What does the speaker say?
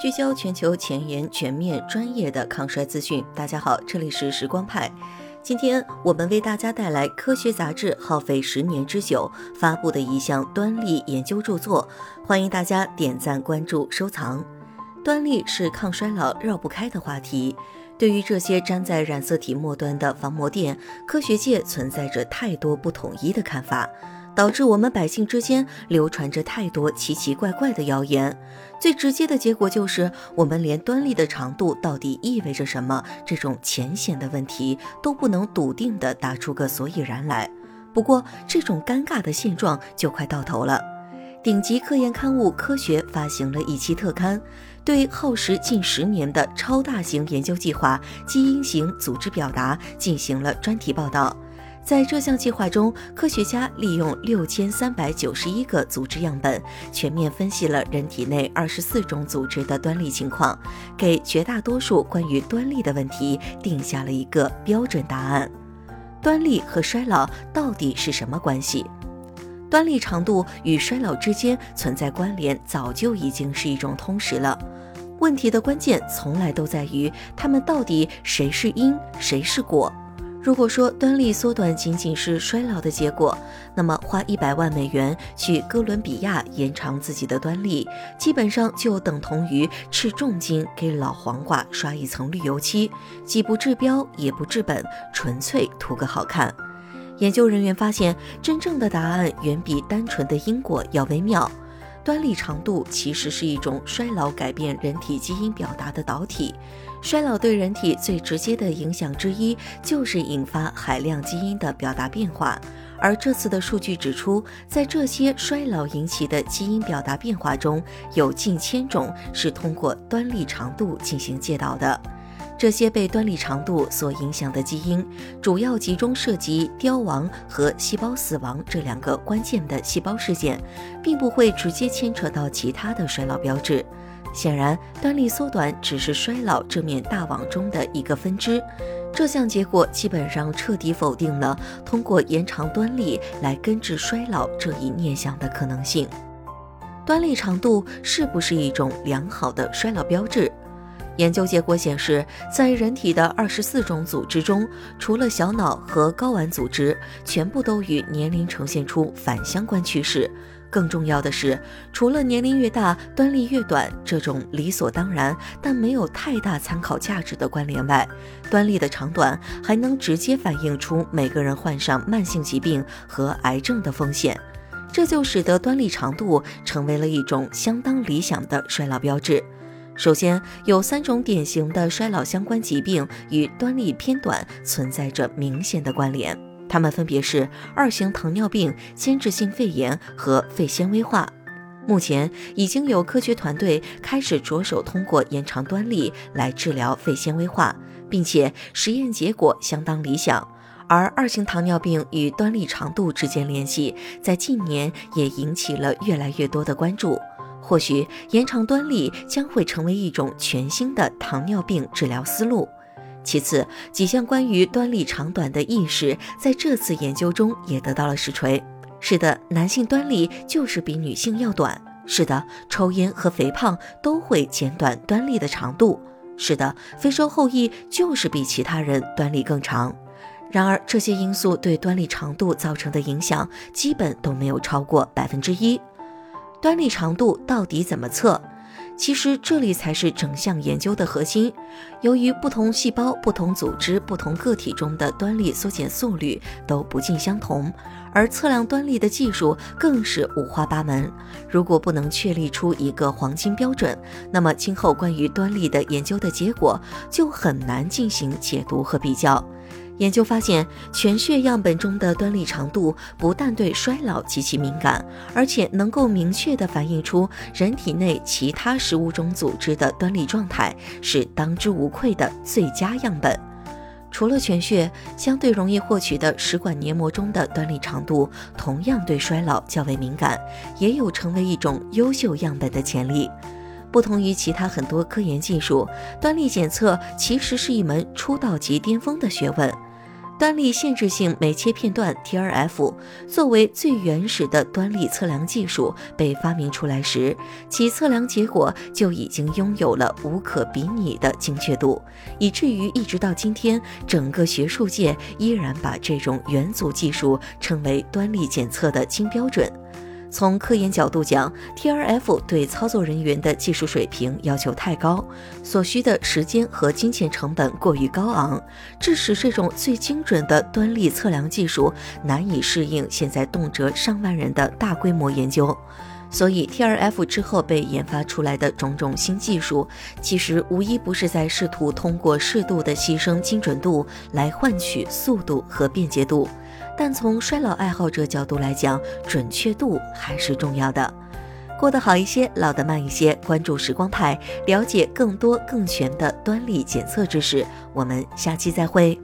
聚焦全球前沿、全面、专业的抗衰资讯。大家好，这里是时光派。今天我们为大家带来科学杂志耗费十年之久发布的一项端粒研究著作，欢迎大家点赞、关注、收藏。端粒是抗衰老绕不开的话题。对于这些粘在染色体末端的防磨垫，科学界存在着太多不统一的看法。导致我们百姓之间流传着太多奇奇怪怪的谣言，最直接的结果就是我们连端粒的长度到底意味着什么这种浅显的问题都不能笃定地答出个所以然来。不过，这种尴尬的现状就快到头了。顶级科研刊物《科学》发行了一期特刊，对耗时近十年的超大型研究计划——基因型组织表达进行了专题报道。在这项计划中，科学家利用六千三百九十一个组织样本，全面分析了人体内二十四种组织的端粒情况，给绝大多数关于端粒的问题定下了一个标准答案。端粒和衰老到底是什么关系？端粒长度与衰老之间存在关联，早就已经是一种通识了。问题的关键从来都在于，它们到底谁是因，谁是果？如果说端粒缩短仅仅是衰老的结果，那么花一百万美元去哥伦比亚延长自己的端粒，基本上就等同于斥重金给老黄瓜刷一层绿油漆，既不治标也不治本，纯粹图个好看。研究人员发现，真正的答案远比单纯的因果要微妙。端粒长度其实是一种衰老改变人体基因表达的导体。衰老对人体最直接的影响之一，就是引发海量基因的表达变化。而这次的数据指出，在这些衰老引起的基因表达变化中，有近千种是通过端粒长度进行介导的。这些被端粒长度所影响的基因，主要集中涉及凋亡和细胞死亡这两个关键的细胞事件，并不会直接牵扯到其他的衰老标志。显然，端粒缩短只是衰老这面大网中的一个分支。这项结果基本上彻底否定了通过延长端粒来根治衰老这一念想的可能性。端粒长度是不是一种良好的衰老标志？研究结果显示，在人体的二十四种组织中，除了小脑和睾丸组织，全部都与年龄呈现出反相关趋势。更重要的是，除了年龄越大端粒越短这种理所当然但没有太大参考价值的关联外，端粒的长短还能直接反映出每个人患上慢性疾病和癌症的风险。这就使得端粒长度成为了一种相当理想的衰老标志。首先，有三种典型的衰老相关疾病与端粒偏短存在着明显的关联。它们分别是二型糖尿病、间质性肺炎和肺纤维化。目前已经有科学团队开始着手通过延长端粒来治疗肺纤维化，并且实验结果相当理想。而二型糖尿病与端粒长度之间联系，在近年也引起了越来越多的关注。或许延长端粒将会成为一种全新的糖尿病治疗思路。其次，几项关于端粒长短的意识在这次研究中也得到了实锤。是的，男性端粒就是比女性要短。是的，抽烟和肥胖都会减短端粒的长度。是的，非洲后裔就是比其他人端粒更长。然而，这些因素对端粒长度造成的影响基本都没有超过百分之一。端粒长度到底怎么测？其实这里才是整项研究的核心。由于不同细胞、不同组织、不同个体中的端粒缩减速率都不尽相同，而测量端粒的技术更是五花八门。如果不能确立出一个黄金标准，那么今后关于端粒的研究的结果就很难进行解读和比较。研究发现，全血样本中的端粒长度不但对衰老极其敏感，而且能够明确地反映出人体内其他十五种组织的端粒状态，是当之无愧的最佳样本。除了全血，相对容易获取的食管黏膜中的端粒长度同样对衰老较为敏感，也有成为一种优秀样本的潜力。不同于其他很多科研技术，端粒检测其实是一门出道即巅峰的学问。端粒限制性酶切片段 （TRF） 作为最原始的端粒测量技术被发明出来时，其测量结果就已经拥有了无可比拟的精确度，以至于一直到今天，整个学术界依然把这种元组技术称为端粒检测的金标准。从科研角度讲，TRF 对操作人员的技术水平要求太高，所需的时间和金钱成本过于高昂，致使这种最精准的端粒测量技术难以适应现在动辄上万人的大规模研究。所以，TRF 之后被研发出来的种种新技术，其实无一不是在试图通过适度的牺牲精准度来换取速度和便捷度。但从衰老爱好者角度来讲，准确度还是重要的。过得好一些，老得慢一些。关注时光派，了解更多更全的端粒检测知识。我们下期再会。